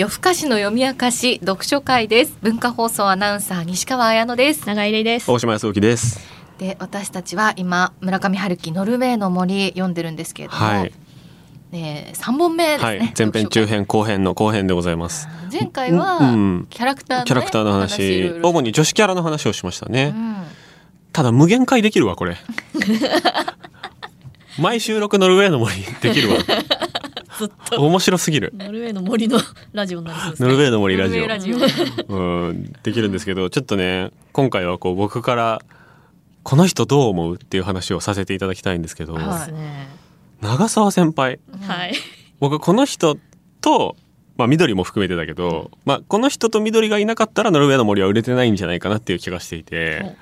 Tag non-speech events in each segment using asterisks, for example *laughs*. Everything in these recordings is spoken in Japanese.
夜更かしの読み明かし読書会です。文化放送アナウンサー西川彩乃です。長井玲です。大島康之です。で私たちは今村上春樹ノルウェーの森読んでるんですけれども、はい、ね三本目ですね、はい、前編中編後編の後編でございます。前回はうんキャラクターの、ねキャラクターの話、主に女子キャラの話をしましたね。うん。ただ無限回できるわこれ。*laughs* 毎収録ノルウェーの森できるわ。ずっと。面白すぎる。ノルウェーの森のラジオになりそうですね。ノルウェーの森ラジオ。ラジオ。うん。できるんですけどちょっとね今回はこう僕からこの人どう思うっていう話をさせていただきたいんですけど、はい。長澤先輩。はい。僕この人とまあ緑も含めてだけど、まあこの人と緑がいなかったらノルウェーの森は売れてないんじゃないかなっていう気がしていて、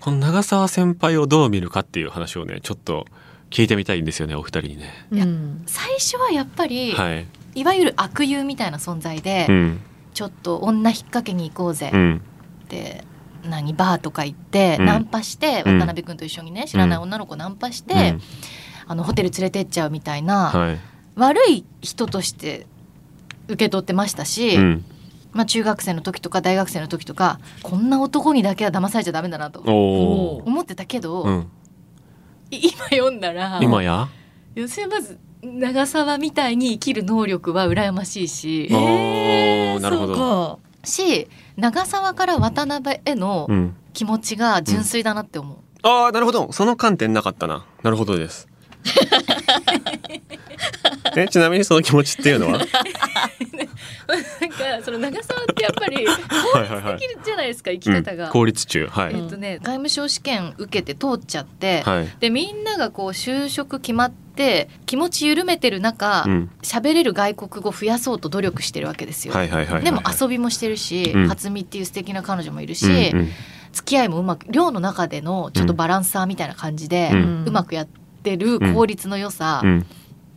この長澤先輩をどう見るかっていう話をねちょっと聞いてみたいんですよねお二人にね。いやうん最初はやっぱり、はい。い、わゆる悪友みたいな存在で、うんちょっと女引っ掛けに行こうぜうんって、何バーとか行って、うんナンパしてうん渡辺君と一緒にね知らない女の子ナンパして、うんあのホテル連れてっちゃうみたいな、はい。悪い人として受け取ってましたし、うん。まあ、中学生の時とか大学生の時とかこんな男にだけは騙されちゃダメだなと。思ってたけど、うん。い今読んだら今や？いやそれまず長澤みたいに生きる能力は羨ましいし。なるほど。そうか。し長澤から渡辺へのうん。気持ちが純粋だなって思う。ああなるほど。その観点なかったな。なるほどです。*laughs* えちなみにその気持ちっていうのは？なんかその長澤ってやっぱり *laughs* はいはいはい。できるじゃないですか生き方が。うん、効率中はい、えっとね外務省試験受けて通っちゃって、はい。でみんながこう就職決まって気持ち緩めてる中うん。喋、れる外国語増やそうと努力してるわけですよ。でも遊びもしてるし、うん。初見っていう素敵な彼女もいるし、うんうん。付き合いもうまく寮の中でのちょっとバランサーみたいな感じで、ううんまくやってる効率の良さうん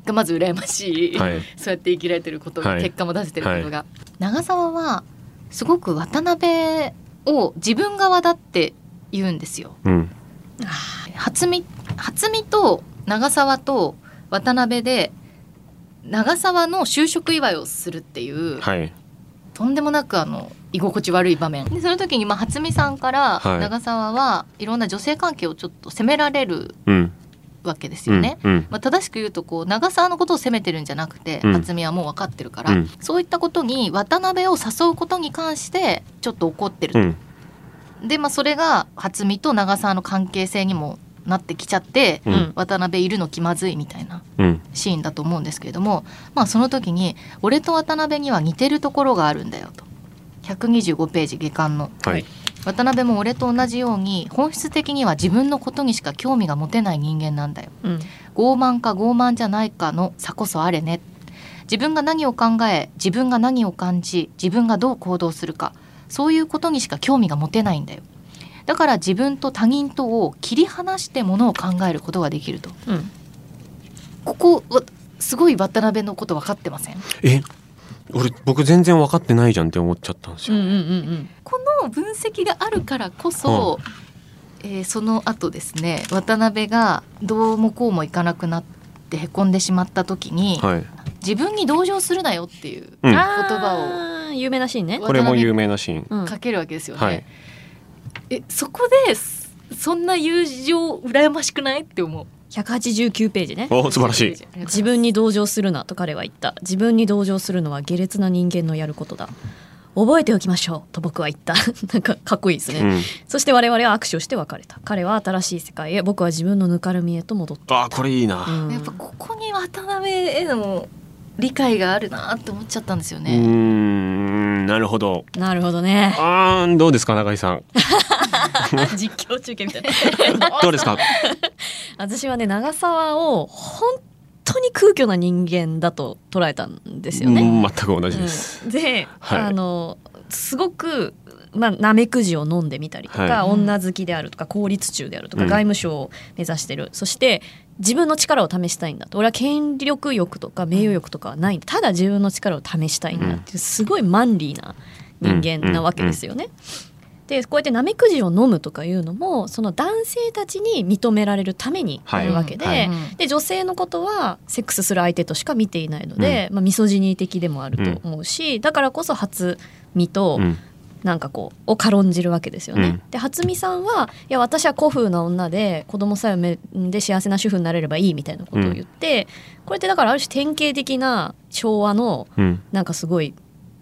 がまず羨ましい、はい。そうやって生きられてることが、はい。結果も出せてることが、長澤はすごく渡辺を自分側だって言うんですよ。うん。初見初見と長澤と渡辺で長澤の就職祝いをするっていう、はい。とんでもなくあの居心地悪い場面。でその時にまあ初見さんからはい。長澤はいろんな女性関係をちょっと責められるうんわけですうんよね。うんまあ、正しく言うとこう長澤のことを責めてるんじゃなくて、うん。はもう分かってるから、うん。そういったことに渡辺を誘うことに関してちょっと怒ってると、うん。で、まあ、それが初見と長澤の関係性にもなってきちゃって、うん。うん渡辺いるの気まずいみたいなうん。シーンだと思うんですけれども、まあ、その時に「俺と渡辺には似てるところがあるんだよ」と。125ページ下巻の。はい渡辺も俺と同じように本質的には自分のことにしか興味が持てない人間なんだよ。うん。傲慢か傲慢じゃないかの差こそあれね。自分が何を考え自分が何を感じ自分がどう行動するか。そういうことにしか興味が持てないんだよ。だから自分と他人とを切り離してものを考えることができると。うん。ここわすごい渡辺のこと分かってません？え俺僕全然分かってないじゃんって思っちゃったんですよ、うんうんうんこの分析があるからこそ、えーその後ですね渡辺がどうもこうもいかなくなってへこんでしまった時に、はい、自分に同情するなよっていううん、あ葉ー有名なシーンね。をこれも有名なシーン、うん。かけるわけですよね。はい。えそこですそんな友情羨ましくないって思う。189ページね。お素晴らしい。自分に同情するなと彼は言った。自分に同情するのは下劣な人間のやることだ。覚えておきましょうと僕は言った。*laughs* なんかかっこいいですね、うん、そして我々は握手をして別れた。彼は新しい世界へ。僕は自分のぬかるみへと戻った、あこれいいな、うん。やっぱここに渡辺への理解があるなって思っちゃったんですよね。んなるほど。なるほどね。あーどうですか永井さん。*laughs* 実況中継みたいな。*laughs* どうですか？私はね長澤を本当に空虚な人間だと捉えたんですよね。うん全く同じです、うん。で、はい。あのすごくまあ、なめくじを飲んでみたりとか、はい。女好きであるとか効率中であるとか、うん。外務省を目指してる。そして自分の力を試したいんだと。俺は権力欲とか名誉欲とかはない。んだただ自分の力を試したいんだっていうすごいマンリーな人間なわけですよね。でこうやってなめくじを飲むとかいうのもその男性たちに認められるためにあるわけで,、はい。はい。で女性のことはセックスする相手としか見ていないので、まあ、ミソジニー的でもあると思うし、だからこそ初見とうんなんかこうを軽んじるわけですよね。うん。で初見さんはいや私は古風な女で子供さえ産んで幸せな主婦になれればいいみたいなことを言って、これってだからある種典型的な昭和のうん。なんかすごい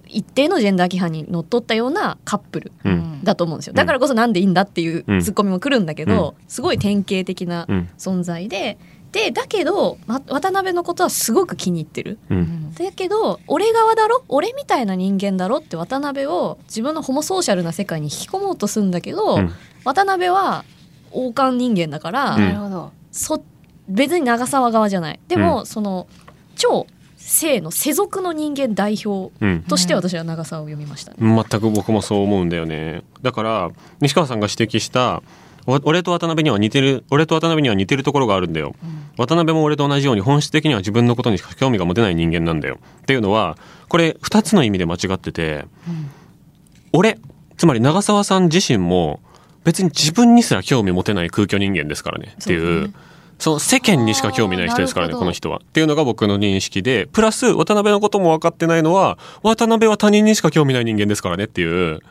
一定のジェンダー規範にのっとったようなカップルうん。だと思うんですよ。だからこそなんでいいんだっていううん。ツッコミも来るんだけど、すごい典型的なうん。存在ででだけどま渡辺のことはすごく気に入ってる。ううん。んだけど俺側だろ？俺みたいな人間だろ？って渡辺を自分のホモソーシャルな世界に引き込もうとするんだけど、うん。渡辺は王冠人間だから、うん。なるほど。そ別に長澤側じゃない。でも、その超性の世俗の人間代表うん。として私は長澤を読みましたね。全く僕もそう思うんだよね。だから西川さんが指摘したお俺と渡辺には似てる俺と渡辺には似てるところがあるんだよ。うん。渡辺も俺と同じように本質的には自分のことにしか興味が持てない人間なんだよ。っていうのはこれ2つの意味で間違っててうん。俺つまり長澤さん自身も別に自分にすら興味持てない空虚人間ですからねっていう。そう世間にしか興味ない人ですからねこの人は。っていうのが僕の認識でプラス渡辺のことも分かってないのは渡辺は他人にしか興味ない人間ですからねっていう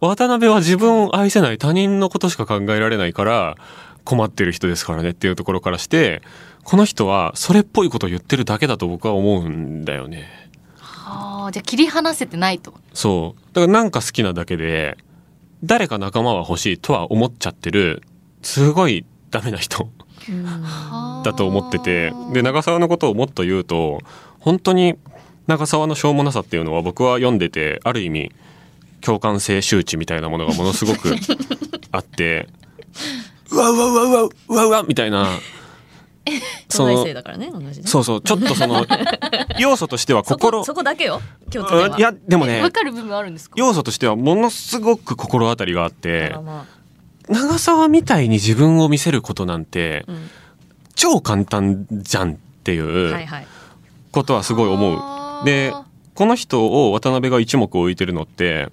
渡辺は自分を愛せない他人のことしか考えられないから困ってる人ですからねっていうところからしてこの人はそれっぽいことを言ってるだけだと僕は思うんだよね。はあじゃあ切り離せてないとそう。だからなんか好きなだけで、誰か仲間は欲しいとは思っちゃってる、すごいダメな人だと思ってて、で、長澤のことをもっと言うと、本当に長澤のしょうもなさっていうのは僕は読んでて、ある意味、共感性周知みたいなものがものすごく *laughs* あって、うわうわうわうわうわうわみたいな、*laughs* その。そうそう、ちょっとその、*laughs* 要素としてはそ心こ、そこだけよ共通点は。うんいや、でもねわ、かる部分あるんですか？要素としてはものすごく心当たりがあっだて長澤みたいに自分を見せることなんてあうん超簡単じゃんっていはいうはい。ことはすごい思あーう。でこの人を渡辺が一目置いてるのって、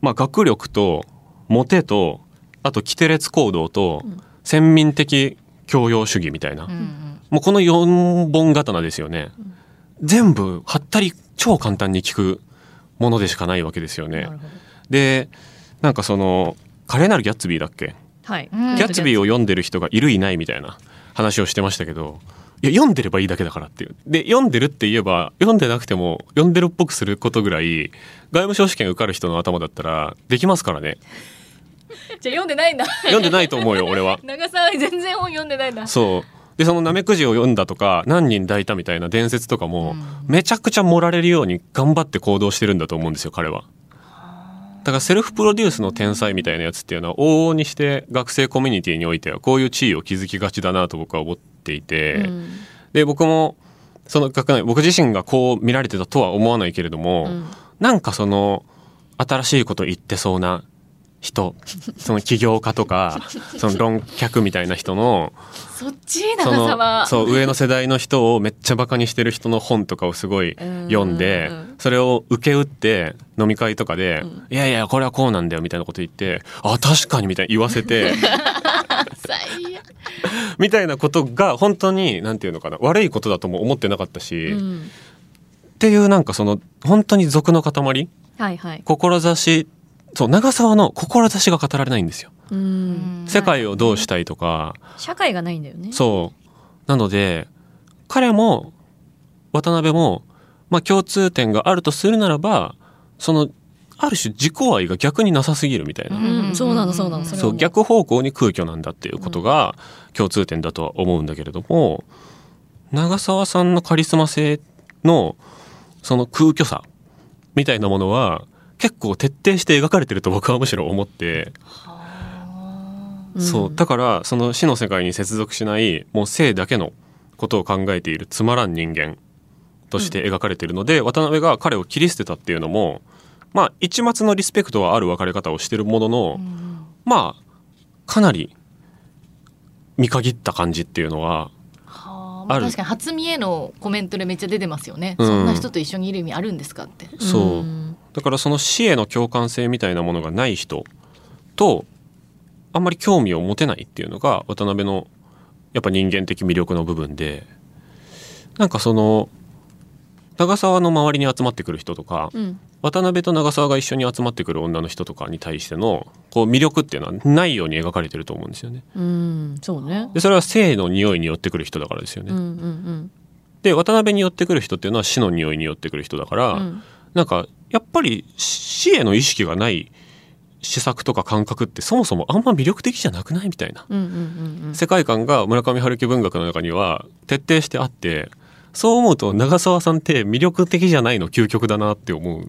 まあ、学力とモテとあと規定列行動とうん先民的教養主義みたいな、うんうんもうこの4本刀ですよね。全部はったり超簡単に聞くものでしかないわけですよね。でなんかその華麗なるギャッツビーだっけ？はい。うんギャッツビーを読んでる人がいるいないみたいな話をしてましたけどいや読んでればいいだけだからっていう。で読んでるって言えば読んでなくても読んでるっぽくすることぐらい外務省試験受かる人の頭だったらできますからね。*laughs* じゃあ読んでないんだ。読んでないと思うよ俺は。*laughs* 長澤全然本読んでないんだ。そう。でそのなめくじを読んだとか何人抱いたみたいな伝説とかも、うん。めちゃくちゃ盛られるように頑張って行動してるんだと思うんですよ彼はだからセルフプロデュースの天才みたいなやつっていうのは往々にして学生コミュニティにおいてはこういう地位を築きがちだなと僕は思っていて、うん。で僕もその学内僕自身がこう見られてたとは思わないけれども、うん。なんかその新しいこと言ってそうな人その起業家とか *laughs* その論客みたいな人のそっちそのそう上の世代の人をめっちゃバカにしてる人の本とかをすごい読んでうんそれを受け売って飲み会とかでうん「いやいやこれはこうなんだよ」みたいなこと言って「あ確かに」みたいに言わせて *laughs* みたいなことが本当になんていうのかな悪いことだとも思ってなかったし、っうん。ていうなんかその本当に俗の塊？はいはい。志そう長澤の志が語られないんですよ。うん。世界をどうしたいとか、社会がないんだよね。そうなので彼も渡辺も、まあ、共通点があるとするならばそのある種自己愛が逆になさすぎるみたいな、うん、そうなのそうなの。そうも逆方向に空虚なんだっていうことが共通点だとは思うんだけれども長澤さんのカリスマ性のその空虚さみたいなものは結構徹底して描かれてると僕はむしろ思って、うん。そう。だからその死の世界に接続しないもう生だけのことを考えているつまらん人間として描かれているので、渡辺が彼を切り捨てたっていうのもまあ一抹のリスペクトはある別れ方をしてるものの、うん。まあかなり見限った感じっていうのははあ。まあ、確かに初見へのコメントでめっちゃ出てますよね、うん。そんな人と一緒にいる意味あるんですかって。そうだからその死への共感性みたいなものがない人とあんまり興味を持てないっていうのが渡辺のやっぱ人間的魅力の部分でなんかその長澤の周りに集まってくる人とか、うん渡辺と長澤が一緒に集まってくる女の人とかに対してのこう魅力っていうのはないように描かれてると思うんですよね。うんそうねでそれは性の匂いに寄ってくる人だからですよね。うんうんで渡辺に寄ってくる人っていうのは死の匂いに寄ってくる人だから、うんうんなんかやっぱり死への意識がない施策とか感覚ってそもそもあんま魅力的じゃなくないみたいな世界観が村上春樹文学の中には徹底してあってそう思うと長澤さんって魅力的じゃないの究極だなって思う。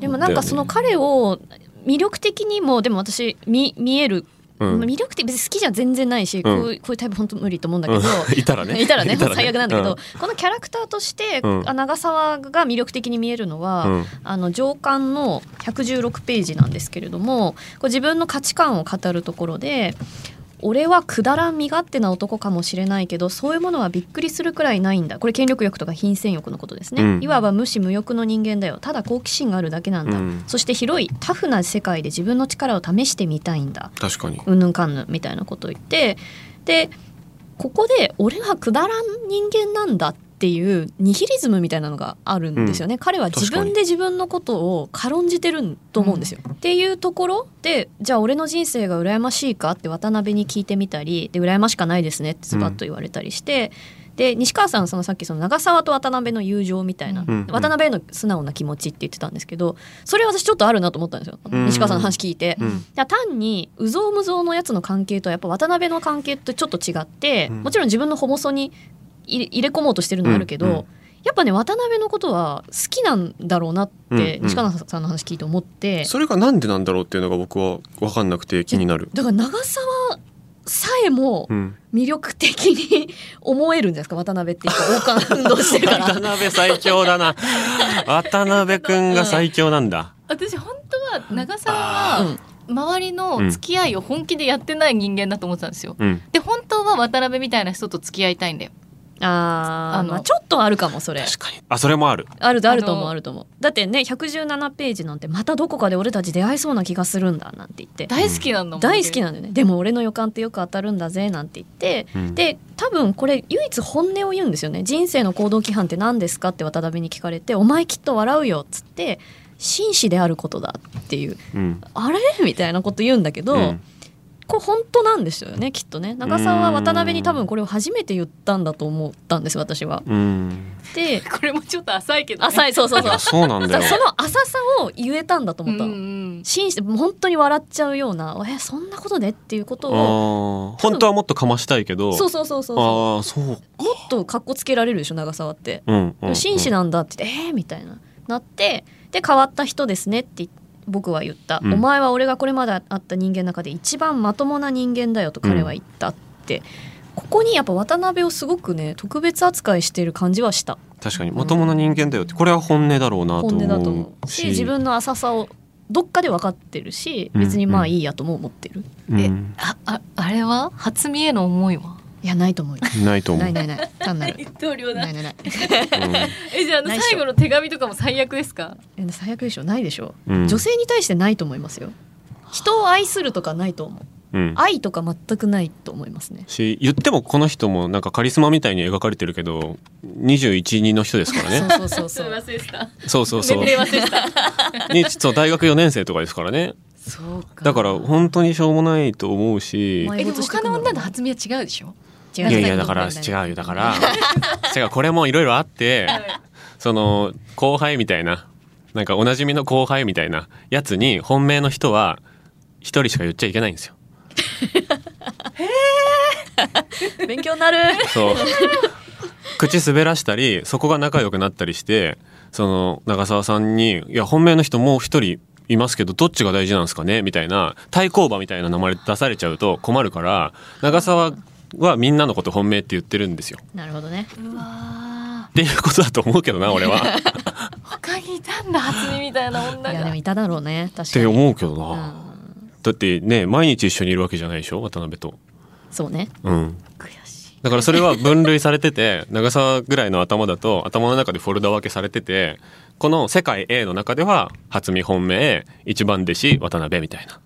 でもなんかその彼を魅力的にもでも私見見える、うん。魅力的別に好きじゃ全然ないし、こういうこういうタイプ本当無理と思うんだけど、う *laughs* んいたらね。いたらね。最悪なんだけど、うこのキャラクターとして、長澤が魅力的に見えるのは、うん。あの上巻の116ページなんですけれどもこう自分の価値観を語るところで「俺はくだらん身勝手な男かもしれないけどそういうものはびっくりするくらいないんだ」これ権力欲とか品占欲のことですね、うん。いわば無視無欲の人間だよ。ただ好奇心があるだけなんだ、うん。そして広いタフな世界で自分の力を試してみたいんだ。確かに。うんぬんかんぬんみたいなことを言って。でここで俺はくだらん人間なんだっていうニヒリズムみたいなのがあるんですよね、彼は自分で自分のことを軽んじてると思うんですよ。っていうところでじゃあ俺の人生が羨ましいかって渡辺に聞いてみたりで羨ましかないですねってズバッと言われたりして。で西川さんそのさっきその長澤と渡辺の友情みたいな、うん。渡辺への素直な気持ちって言ってたんですけどそれ私ちょっとあるなと思ったんですよ、うん西川さんの話聞いて、単にうぞうむぞうのやつの関係とはやっぱ渡辺の関係とちょっと違って、うん。もちろん自分のホモソに入れ込もうとしてるのはあるけど、うんうんやっぱね渡辺のことは好きなんだろうなって、うんうん西川さんの話聞いて思って、それがなんでなんだろうっていうのが僕は分かんなくて気になる。だから長澤さえもうん、魅力的に思えるんじゃないですか渡辺っていうか王冠運動してるか渡ら。辺最強だな。渡辺くんが最強なんだ。私本当は長澤はうん周りの付き合いを本気でやってない人間だと思ってたんですよ。うん。で本当は渡辺みたいな人と付き合いたいんだよ。あーあのまあちょっとあるかもそれ。確かに。あ、それもある。あるあると思うあると思う。だってね117ページなんてまたどこかで俺たち出会いそうな気がするんだなんて言って。大好きなんだもん。大好きなんだよね。でも俺の予感ってよく当たるんだぜなんて言って。うん、で多分これ唯一本音を言うんですよね。人生の行動規範って何ですかって渡辺に聞かれてお前きっと笑うよっつって紳士であることだっていう。うん。あれ？みたいなこと言うんだけど、うんこれ本当なんですよねきっとね長澤は渡辺に多分これを初めて言ったんだと思ったんです私は。うん。で *laughs* これもちょっと浅いけど、ね。浅いそうそうそうあそうなんだよ。その浅さを言えたんだと思ったの。うんうん紳士もう本当に笑っちゃうようなえそんなことでっていうことあをー本当はもっとかましたいけど。そうそうそうそうそああ、そう。うもっとかっこつけられるでしょ長澤って。うん。うん紳士なんだって言ってえー、みたいななってで変わった人ですねって僕は言った、うん。お前は俺がこれまで会った人間の中で一番まともな人間だよと彼は言ったって、ここにやっぱ渡辺をすごくね特別扱いしてる感じはした。確かにまともな人間だよって。これは本音だろうなと本音だと思思う。し自分の浅さをどっかで分かってるしうん別にまあいいやとも思ってる、うん。あああれは？初見への思いは？いやないと思うよ。ないと思う。ないないない。単なる。同僚ないないない。うん。えじゃああのないっしょ。最後の手紙とかも最悪ですか？え最悪でしょないでしょ、うん。女性に対してないと思いますよ。人を愛するとかないと思う。うん。愛とか全くないと思いますね。し言ってもこの人もなんかカリスマみたいに描かれてるけど21人の人ですからね。そうそうそうそう。忘れてた。そうそうそう。年齢忘れてた。*laughs* にそう大学4年生とかですからね。そうか。だから本当にしょうもないと思うし。お前えでも他の女の初見は違うでしょ？違いやいやだから違うよ。だから *laughs* 違うこれもいろいろあってその後輩みたいななんかおなじみの後輩みたいなやつに本命の人は一人しか言っちゃいけないんですよ。*laughs* 勉強になる。そう。口滑らしたりそこが仲良くなったりしてその長澤さんに「いや本命の人もう一人いますけどどっちが大事なんですかね?」みたいな対抗馬みたいな名前出されちゃうと困るから長澤はみんなのこと本命って言ってるんですよ。なるほどねうわっていうことだと思うけどな俺は。他にいたんだ初見みたいな女がいやでもいただろうね確かてに思うけどな。うんだってね毎日一緒にいるわけじゃないでしょ渡辺と。そうねうん。悔しいだからそれは分類されてて長澤ぐらいの頭だと頭の中でフォルダ分けされててこの世界 A の中では初見本命一番弟子渡辺みたいな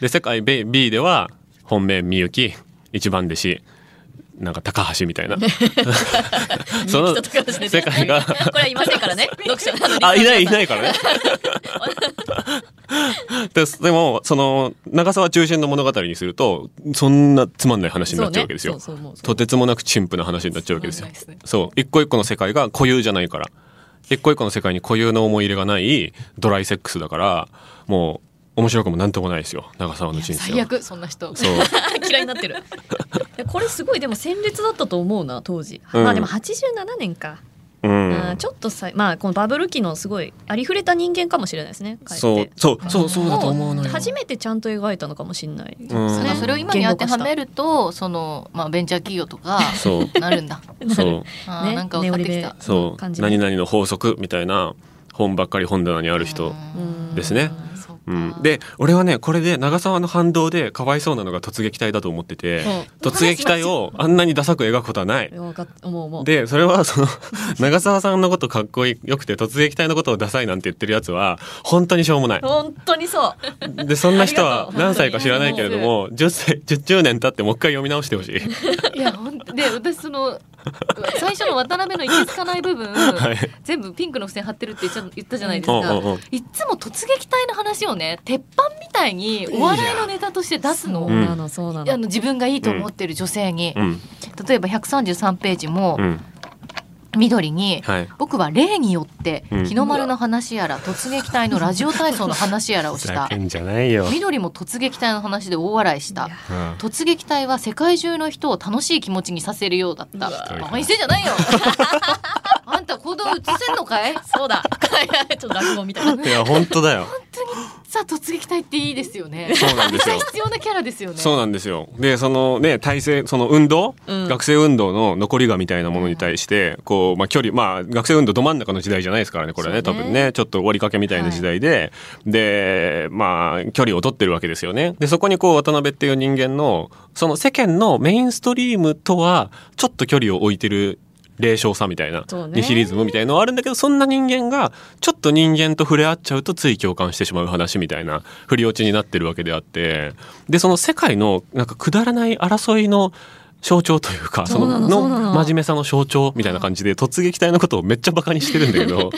で世界 B, B では本命みゆき一番弟子なんか高橋みたいな。*laughs* その世界が。*laughs* これはいませんからね。*laughs* 読者あいないいないからね。ででもその長沢中心の物語にするとそんなつまんない話になっちゃうわけですよ、ねとてつもなく陳腐な話になっちゃうわけですよね。そう。一個一個の世界が固有じゃないから。一個一個の世界に固有の思い入れがないドライセックスだからもう面白くもなんともないですよ。長沢の人生は。最悪そんな人。そう。*laughs* 嫌いになってる。*laughs* いやこれすごいでも鮮烈だったと思うな当時、うん。まあでも87年か、うん。ちょっとさまあこのバブル期のすごいありふれた人間かもしれないですねそうそうそうそうだと思うのよ。初めてちゃんと描いたのかもしれない。うんね、それを今に当てはめるとその、まあ、ベンチャー企業とかそう。なるんだ。*laughs* そう。ねあーなんか分かってきた。ベそう。何々の法則みたいな本ばっかり本棚にある人うん。ですね。うんそうん、で俺はねこれで長沢の反動でかわいそうなのが突撃隊だと思ってて、突撃隊をあんなにダサく描くことはない。でそれはその *laughs* 長澤さんのことかっこよくて突撃隊のことをダサいなんて言ってるやつは本当にしょうもない。本当にそう。でそんな人は何歳か知らないけれども10歳10 10年経ってもう一回読み直してほしい。いやほんで私その *laughs* 最初の渡辺のいけつかない部分、はい。全部ピンクの付箋貼ってるって言ったじゃないですか、うんうんうん。いっつも突撃隊の話をね鉄板みたいにお笑いのネタとして出すの。あの自分がいいと思ってる女性に、うん。例えば133ページもうん緑に、はい。僕は例によってうん。日の丸の話やら突撃隊のラジオ体操の話やらをした。ふざけんじゃないよ。緑も突撃隊の話で大笑いした。突撃隊は世界中の人を楽しい気持ちにさせるようだった。バカにしじゃないよ。あんた行動映せんのかい？そうだ。*laughs* ちょっと落語みたいな。いや本当だよ。さあ突撃隊っていいですよね。そうなんですよ。必要なキャラですよね。そうなんですよ。で、そのね、体制、その運動、うん。学生運動の残りがみたいなものに対して、こう、まあ距離、まあ学生運動ど真ん中の時代じゃないですからね、これはね、ね。多分ね、ちょっと終わりかけみたいな時代で、で、まあ距離を取ってるわけですよね。で、そこにこう渡辺っていう人間の、その世間のメインストリームとは、ちょっと距離を置いてる霊障さみたいな、ニヒリズムみたいのはあるんだけど、そんな人間が、ちょっと人間と触れ合っちゃうとつい共感してしまう話みたいな振り落ちになってるわけであって、で、その世界のなんかくだらない争いの象徴というか、その、の。真面目さの象徴みたいな感じで、突撃隊のことをめっちゃバカにしてるんだけど、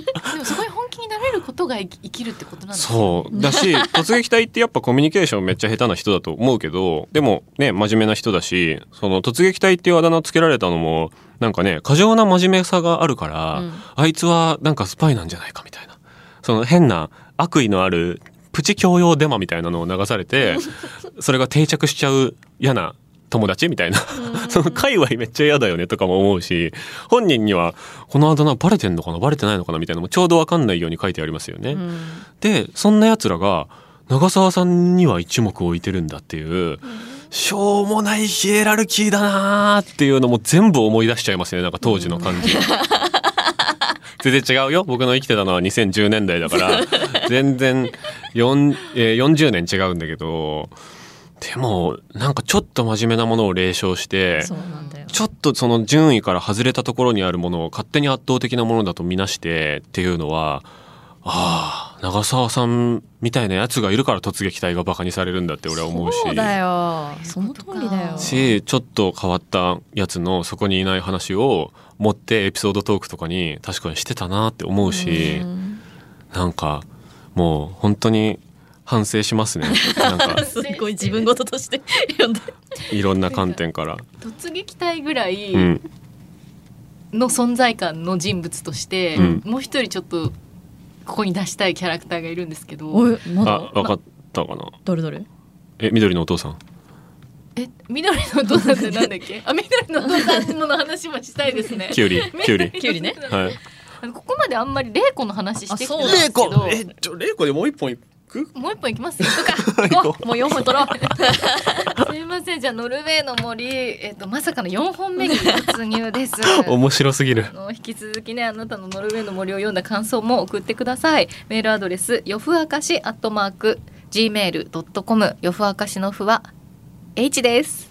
ことが生きるってことなんですねそう。だし、*laughs* 突撃隊ってやっぱコミュニケーションめっちゃ下手な人だと思うけど、でもね、真面目な人だし、その突撃隊っていうあだ名をつけられたのも、なんかね、過剰な真面目さがあるから、うんあいつはなんかスパイなんじゃないかみたいな。その変な悪意のあるプチ教養デマみたいなのを流されて、*laughs* それが定着しちゃう嫌な友達みたいな。*laughs* その界隈めっちゃ嫌だよねとかも思うし、本人にはこのあだ名バレてんのかな？バレてないのかな？みたいなのもちょうどわかんないように書いてありますよね。うんでそんな奴らが長澤さんには一目置いてるんだっていう、しょうもないヒエラルキーだなーっていうのも全部思い出しちゃいますねなんか当時の感じ。*laughs* 全然違うよ僕の生きてたのは2010年代だから全然4、えー40年違うんだけどでもなんかちょっと真面目なものを冷笑してちょっとその順位から外れたところにあるものを勝手に圧倒的なものだと見なしてっていうのはああ長澤さんみたいなやつがいるから突撃隊がバカにされるんだって俺は思うし。そうだよ。その通りだよ。しちょっと変わったやつのそこにいない話を持ってエピソードトークとかに確かにしてたなって思うしうん。なんかもう本当に反省しますね。なんか。すごい自分事として読んで。いろんな観点から。突撃隊ぐらいうん。の存在感の人物として、うん。もう一人ちょっとここに出したいキャラクターがいるんですけど。まだ？あ分かったかな。どれどれえ緑のお父さん。え緑のお父さんってなんだっけ？あ緑のお父さんの話もしたいですね。*laughs* キュウリキュウリ。キュウリね。はい。あのここまであんまり玲子の話してきてあそうないんですけどえちょ玲子でもう一本いく？もう一本いきます？*laughs* よ行こう。もう4本取ろう。*laughs* すいません。じゃあノルウェーの森。えっとまさかの4本目に突入です。*laughs* 面白すぎる。引き続きねあなたのノルウェーの森を読んだ感想も送ってください。メールアドレスよふあかしアットマーク gmail.com よふあかしのふは H です